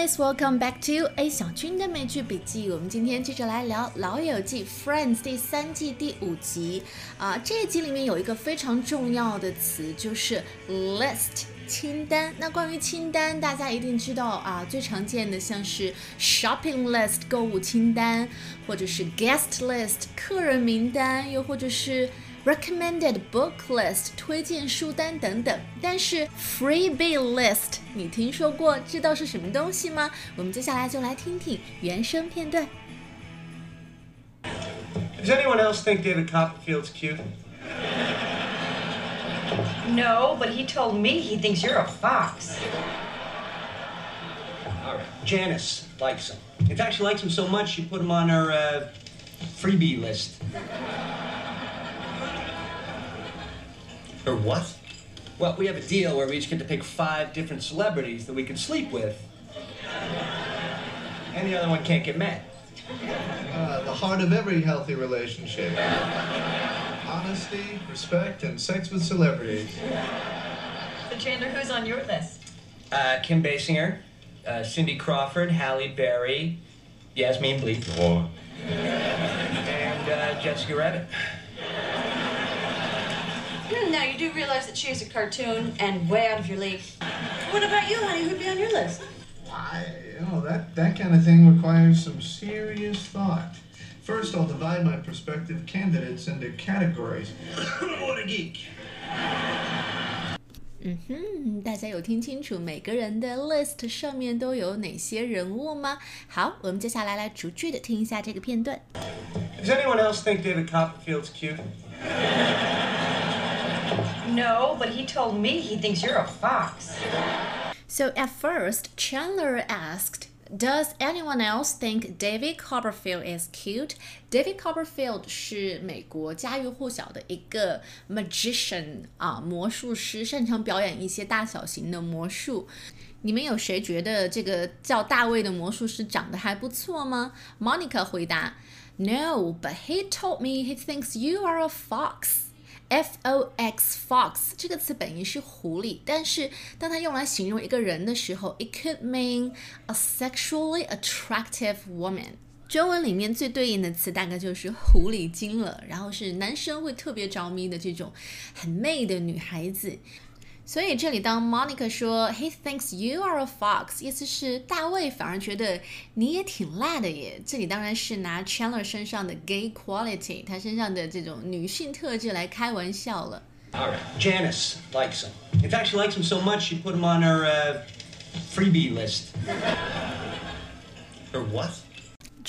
guys, welcome back to A 小军的美剧笔记。我们今天接着来聊《老友记》Friends 第三季第五集啊。这一集里面有一个非常重要的词，就是 list 清单。那关于清单，大家一定知道啊，最常见的像是 shopping list 购物清单，或者是 guest list 客人名单，又或者是 recommended book list 推荐书单等等，但是 freebie list 你听说过知道是什么东西吗？我们接下来就来听听原声片段。Does anyone else think David Copperfield's cute? No, but he told me he thinks you're a fox. All right. Janice likes him. In fact, she likes him so much she put him on her uh, freebie list. Or what? Well, we have a deal where we each get to pick five different celebrities that we can sleep with. And the other one can't get mad. Uh, the heart of every healthy relationship. Honesty, respect, and sex with celebrities. So, Chandler, who's on your list? Uh, Kim Basinger, uh, Cindy Crawford, Halle Berry, Yasmin Bleak, Oh. and uh, Jessica Rabbit. Hmm, Now, you do realize that she's a cartoon and way out of your league. What about you, honey? Who'd be on your list? I, you know, that, that kind of thing requires some serious thought. First, I'll divide my prospective candidates into categories. what a geek. 嗯哼，大家有听清楚每个人的 list 上面都有哪些人物吗？好，我们接下来来逐句的听一下这个片段。 Does anyone else think David Copperfield's cute? No, but he told me he thinks you're a fox. So at first, Chandler asked, Does anyone else think David Copperfield is cute? David Copperfield 是美国家喻户晓的一个 magician 啊，魔术师，擅长表演一些大小型的魔术。你们有谁觉得这个叫大卫的魔术师长得还不错吗？Monica 回答，No, but he told me he thinks you are a fox. F O X fox 这个词本意是狐狸，但是当它用来形容一个人的时候，it could mean a sexually attractive woman。中文里面最对应的词大概就是狐狸精了，然后是男生会特别着迷的这种很媚的女孩子。所以这里当 Monica 说 He thinks you are a fox，意思是大卫反而觉得你也挺辣的耶。这里当然是拿 Chandler 身上的 gay quality，他身上的这种女性特质来开玩笑了。 All right. Janice likes him. In fact, she likes him so much she put him on her uh, freebie list. Or what?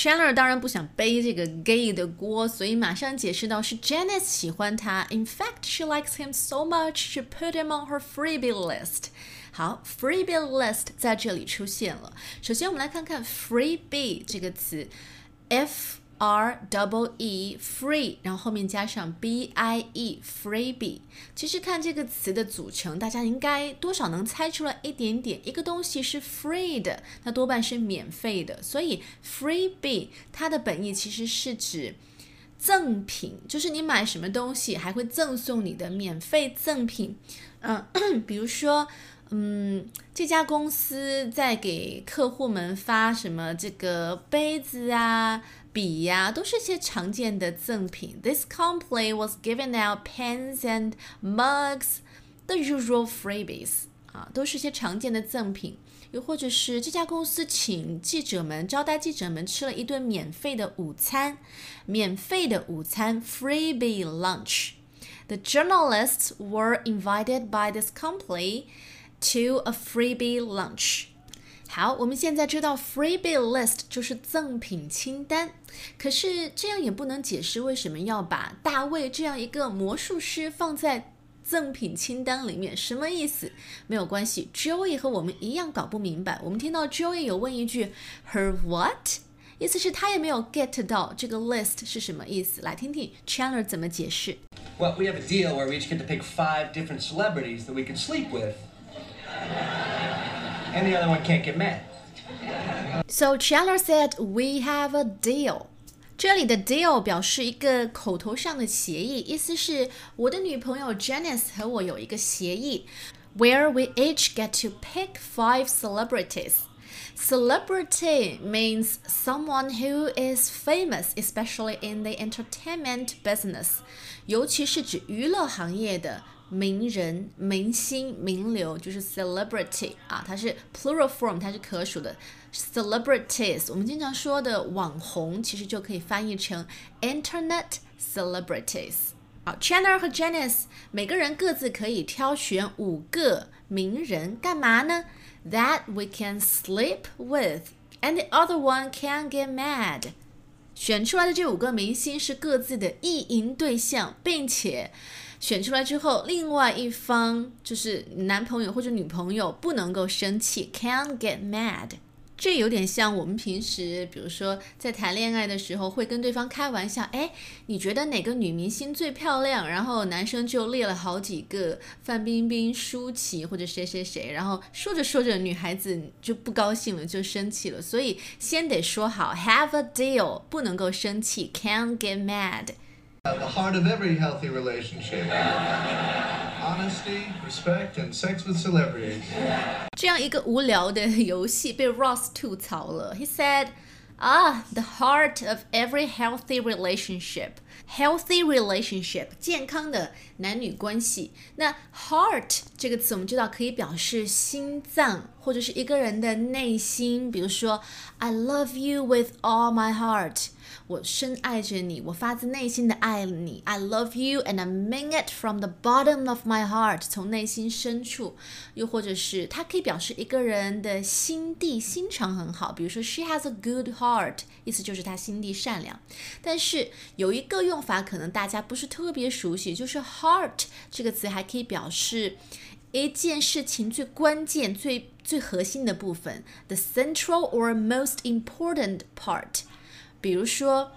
Chandler 当然不想背这个 gay 的锅，所以马上解释到是 Janice 喜欢他。In fact, she likes him so much she put him on her freebie list. 好，freebie list 在这里出现了。首先，我们来看看 freebie 这个词，f r double e free，然后后面加上 b i e freebie。其实看这个词的组成，大家应该多少能猜出来一点点。一个东西是 free 的，那多半是免费的，所以 freebie 它的本意其实是指赠品，就是你买什么东西还会赠送你的免费赠品。嗯、比如说。嗯，这家公司在给客户们发什么这个杯子啊、笔呀、都是一些常见的赠品。This company was giving out pens and mugs, the usual freebies 啊，都是一些常见的赠品。又或者是这家公司请记者们招待记者们吃了一顿免费的午餐，免费的午餐 freebie lunch。The journalists were invited by this company to a freebie lunch。 好，我们现在知道 freebie list 就是赠品清单，可是这样也不能解释为什么要把大卫这样一个魔术师放在赠品清单里面，什么意思？没有关系，Joey 和我们一样搞不明白。我们听到 Joey 有问一句 Her what？意思是他也没有 get 到这个 list 是什么意思。来听听 Chandler 怎么解释。Well, we have a deal where we each get to pick five different celebrities that we can sleep with. And the other one can't get mad. So Chandler said, "We have a deal." 这里的 deal 表示一个口头上的协议，意思是我的女朋友 Janice 和我有一个协议，where we each get to pick five celebrities。 Celebrity means someone who is famous, especially in the entertainment business，尤其是指娱乐行业的 名人、明星、名流，就是 celebrity 啊，它是 plural form，它是可数的。Celebrities，我们经常说的网红，其实就可以翻译成 internet celebrities。好，Chandler 和 Janice 每个人各自可以挑选五个名人，干嘛呢？That we can sleep with, and the other one can get mad。选出来的这五个明星是各自的意淫对象，并且选出来之后，另外一方就是男朋友或者女朋友不能够生气，can't get mad。这有点像我们平时，比如说在谈恋爱的时候，会跟对方开玩笑，哎，你觉得哪个女明星最漂亮？然后男生就列了好几个，范冰冰、舒淇或者谁谁谁，然后说着说着，女孩子就不高兴了，就生气了。所以先得说好，have a deal，不能够生气，can't get mad。At the heart of every healthy relationship. Honesty, respect, and sex with celebrities. 这样一个无聊的游戏被 Ross 吐槽了。He said, "Ah, the heart of every healthy relationship." Healthy relationship，健康的男女关系。那 heart 这个词我们知道可以表示心脏，或者是一个人的内心。比如说，I love you with all my heart。 我深爱着你，我发自内心的爱你。I love you and I mean it from the bottom of my heart，从内心深处。又或者是它可以表示一个人的心地心肠很好，比如说 She has a good heart，意思就是她心地善良。但是有一个用法可能大家不是特别熟悉，就是 heart 这个词还可以表示一件事情最关键、最最核心的部分，the central or most important part。比如说，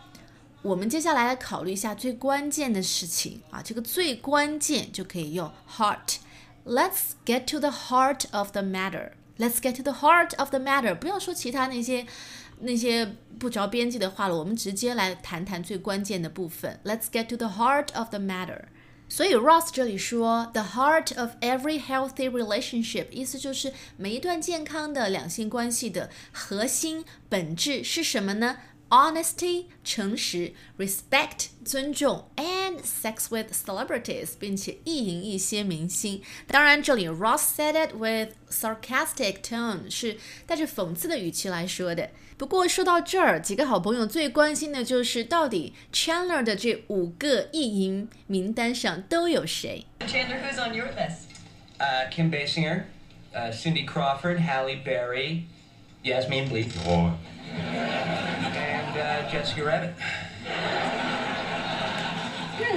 我们接下来来考虑一下最关键的事情啊，这个最关键就可以用 heart。Let's get to the heart of the matter. Let's get to the heart of the matter. 不要说其他那些那些不着边际的话了，我们直接来谈谈最关键的部分。Let's get to the heart of the matter. 所以 Ross 这里说，the heart of every healthy relationship，意思就是每一段健康的两性关系的核心本质是什么呢 ？honesty 诚实，respect 尊重，and sex with celebrities，并且意淫一些明星。当然，这里 Ross said it with sarcastic tone，是带着讽刺的语气来说的。不过说到这儿，几个好朋友最关心的就是到底 Chandler 的这五个意淫名单上都有谁Chandler, who's on your list? Uh, Kim Basinger, uh, Cindy Crawford, Halle Berry, Yasmin Bleak, and uh, Jessica Rabbit.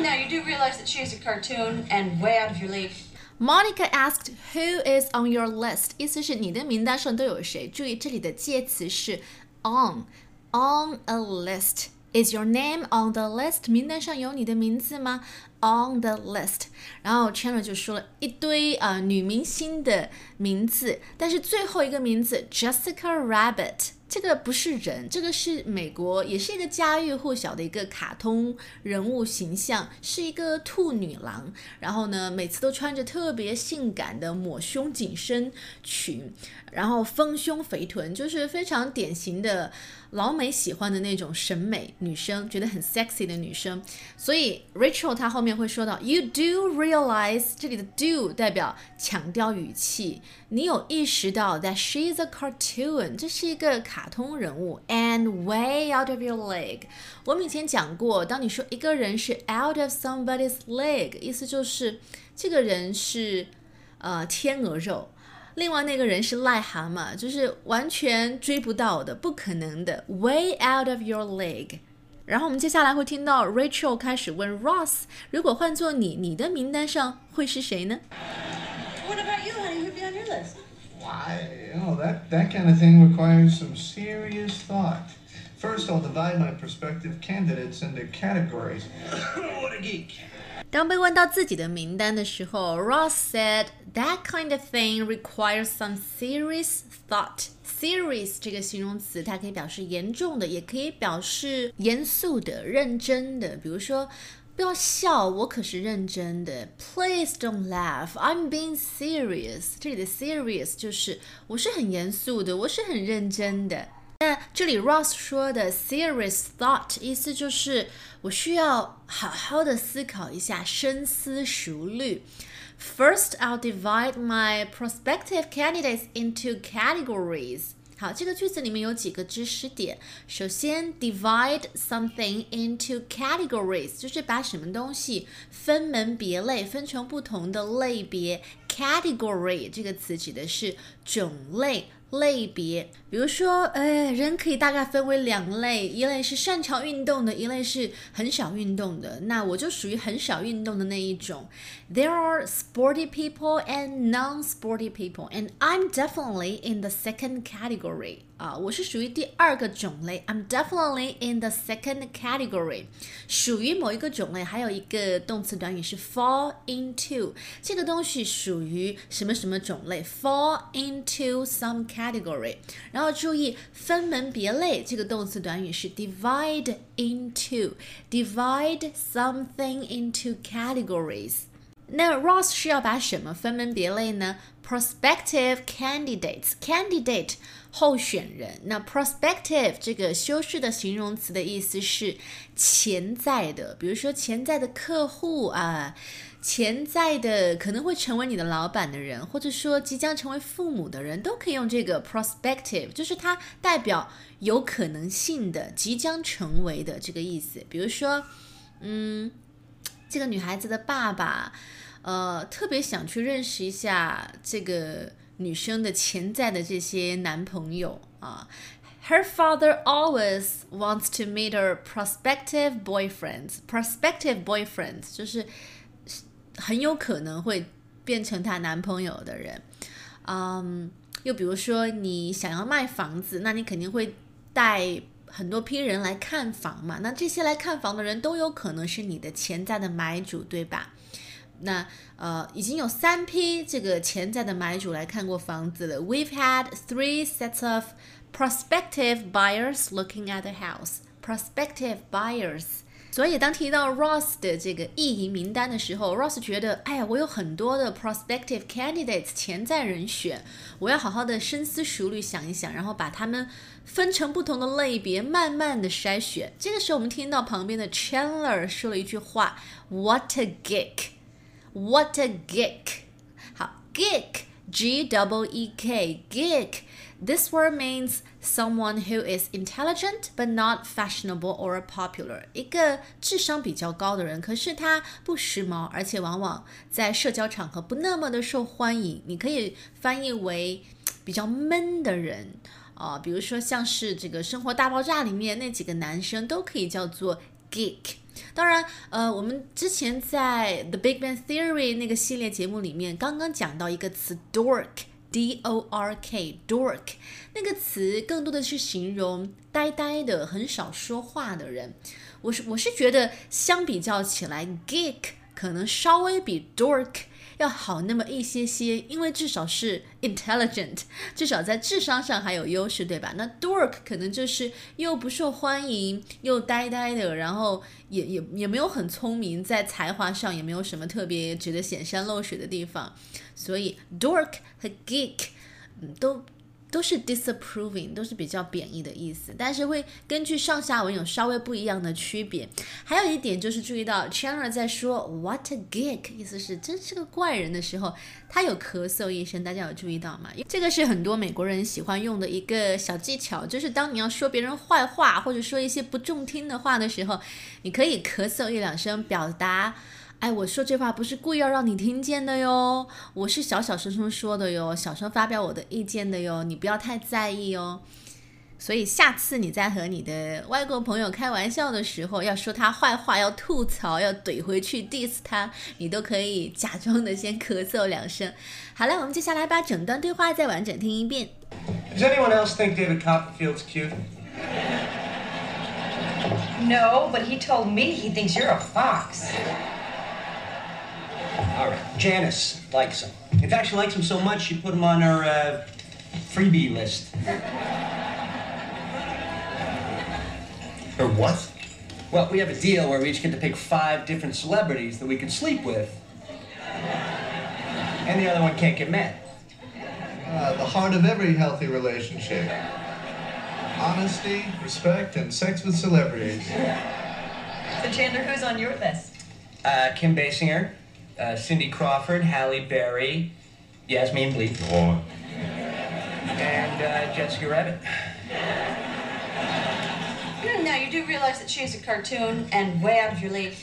Now, you do realize that she is a cartoon and way out of your league. Monica asked, "Who is on your list?" 意思是你的名单上都有谁？注意这里的介词是 on on a list. Is your name on the list？名单上有你的名字吗？On the list。然后 Chandler 就说了一堆啊、呃、女明星的名字，但是最后一个名字 Jessica Rabbit。 这个不是人，这个是美国，也是一个家喻户晓的一个卡通人物形象，是一个兔女郎。然后呢，每次都穿着特别性感的抹胸紧身裙，然后丰胸肥臀，就是非常典型的老美喜欢的那种审美女生，觉得很 sexy 的女生。所以 Rachel 她后面会说到，You do realize 这里的 do 代表强调语气，你有意识到 that she's a cartoon，这是一个卡通人物，and way out of your leg。我们以前讲过，当你说一个人是 out of somebody's leg，意思就是这个人是呃天鹅肉。另外那个人是癞蛤蟆，就是完全追不到的，不可能的，way out of your league。然后我们接下来会听到 Rachel 开始问 Ross，如果换做你，你的名单上会是谁呢？ What about you, honey? Who'd be on your list? Why, you know, that, that kind of thing requires some serious thought. First, I'll divide my prospective candidates into categories. what a geek. 当被问到自己的名单的时候，Ross said that kind of thing requires some serious thought. Serious 这个形容词，它可以表示严重的，也可以表示严肃的、认真的。比如说，不要笑，我可是认真的。Please don't laugh, I'm being serious。这里的 serious 就是我是很严肃的，我是很认真的。那这里 Ross 说的 serious thought 意思就是我需要好好的思考一下，深思熟虑。First, I'll divide my prospective candidates into categories. 好，这个句子里面有几个知识点。首先，divide something into categories，就是把什么东西分门别类，分成不同的类别。 Category 这个词指的是种类。类别，比如说，呃，人可以大概分为两类，一类是擅长运动的，一类是很少运动的。那我就属于很少运动的那一种。There are sporty people and non-sporty people, and I'm definitely in the second category. 啊，我是属于第二个种类。I'm definitely in the second category，属于某一个种类。还有一个动词短语是 fall into，这个东西属于 于什么什么种类？fall into some category。然后注意分门别类，这个动词短语是 divide into，divide something into categories。那 Ross 是要把什么分门别类呢？Prospective candidates，candidate 候选人。那 prospective 这个修饰的形容词的意思是潜在的，比如说潜在的客户啊，潜在的可能会成为你的老板的人，或者说即将成为父母的人，都可以用这个 prospective，就是它代表有可能性的、即将成为的这个意思。比如说，嗯。这个女孩子的爸爸，呃，特别想去认识一下这个女生的潜在的这些男朋友啊。Her father always wants to meet her prospective boyfriends. Prospective boyfriends 就是很有可能会变成她男朋友的人。嗯，又比如说你想要卖房子，那你肯定会带。很多批人来看房嘛，那这些来看房的人都有可能是你的潜在的买主，对吧？那呃，已经有三批这个潜在的买主来看过房子了。We've had three sets of prospective buyers looking at the house. Prospective buyers. 所以，当提到 Ross 的这个意淫名单的时候，Ross 觉得，哎呀，我有很多的 prospective candidates 潜在人选，我要好好的深思熟虑想一想，然后把他们分成不同的类别，慢慢的筛选。这个时候，我们听到旁边的 Chandler 说了一句话：“What a geek! What a geek!” 好，geek，G double E K，geek。This word means someone who is intelligent but not fashionable or popular。一个智商比较高的人，可是他不时髦，而且往往在社交场合不那么的受欢迎。你可以翻译为比较闷的人啊，比如说像是这个《生活大爆炸》里面那几个男生都可以叫做 geek。当然，呃，我们之前在《The Big Bang Theory》那个系列节目里面刚刚讲到一个词 dork。D O R K dork 那个词更多的是形容呆呆的、很少说话的人。我是我是觉得相比较起来，geek 可能稍微比 dork 要好那么一些些，因为至少是 intelligent，至少在智商上还有优势，对吧？那 dork 可能就是又不受欢迎，又呆呆的，然后也也也没有很聪明，在才华上也没有什么特别值得显山露水的地方。所以，dork 和 geek，都都是 disapproving，都是比较贬义的意思，但是会根据上下文有稍微不一样的区别。还有一点就是注意到，Chandler 在说 what a geek，意思是真是个怪人的时候，他有咳嗽一声，大家有注意到吗？这个是很多美国人喜欢用的一个小技巧，就是当你要说别人坏话或者说一些不中听的话的时候，你可以咳嗽一两声，表达。哎，我说这话不是故意要让你听见的哟，我是小小声声说的哟，小声发表我的意见的哟，你不要太在意哦。所以下次你在和你的外国朋友开玩笑的时候，要说他坏话，要吐槽，要怼回去 diss 他，你都可以假装的先咳嗽两声。好了，我们接下来把整段对话再完整听一遍。Does anyone else think David Copperfield's cute? No, but he told me he thinks you're a fox. All right. Janice likes him. In fact, she likes him so much she put him on her uh, freebie list. Her what? Well, we have a deal where we each get to pick five different celebrities that we can sleep with. And the other one can't get mad. Uh, the heart of every healthy relationship. Honesty, respect, and sex with celebrities. So, Chandler, who's on your list? Uh, Kim Basinger, uh, Cindy Crawford, Halle Berry, Yasmin Bleak, Oh, and uh, Jessica Rabbit. Now, you do realize that she's a cartoon and way out of your league.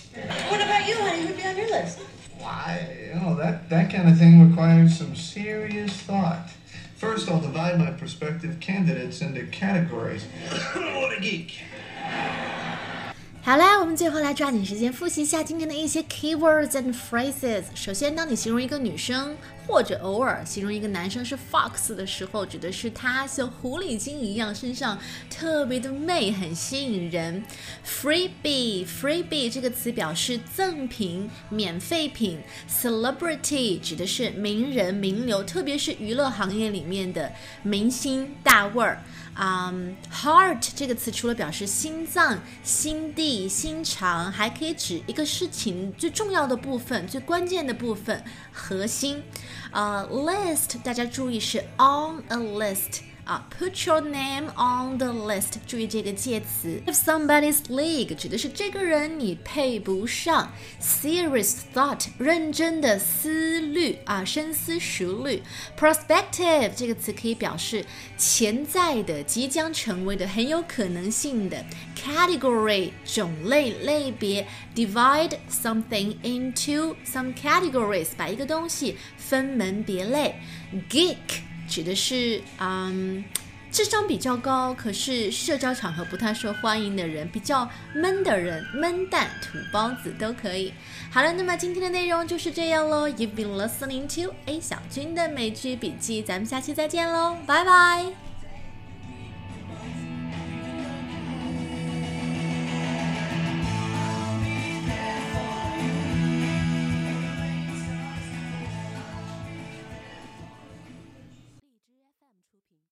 What about you, honey? Who'd be on your list? Why, you know, that, that kind of thing requires some serious thought. First, I'll divide my prospective candidates into categories. what a geek. 好啦，我们最后来抓紧时间复习一下今天的一些 keywords and phrases。首先，当你形容一个女生，或者偶尔形容一个男生是 fox 的时候，指的是他像狐狸精一样，身上特别的媚，很吸引人。freebie，freebie 这个词表示赠品、免费品。celebrity 指的是名人、名流，特别是娱乐行业里面的明星大腕儿。啊、um,，heart 这个词除了表示心脏、心地、心肠，还可以指一个事情最重要的部分、最关键的部分、核心。呃、，list 大家注意是 on a list。啊，put your name on the list，注意这个介词。If somebody's league 指的是这个人你配不上。Serious thought，认真的思虑啊，深思熟虑。Prospective 这个词可以表示潜在的、即将成为的、很有可能性的。Category 种类、类别。Divide something into some categories，把一个东西分门别类。Geek 指的是嗯，智商比较高，可是社交场合不太受欢迎的人，比较闷的人，闷蛋、土包子都可以。好了，那么今天的内容就是这样喽。You've been listening to A 小军的美剧笔记，咱们下期再见喽，拜拜。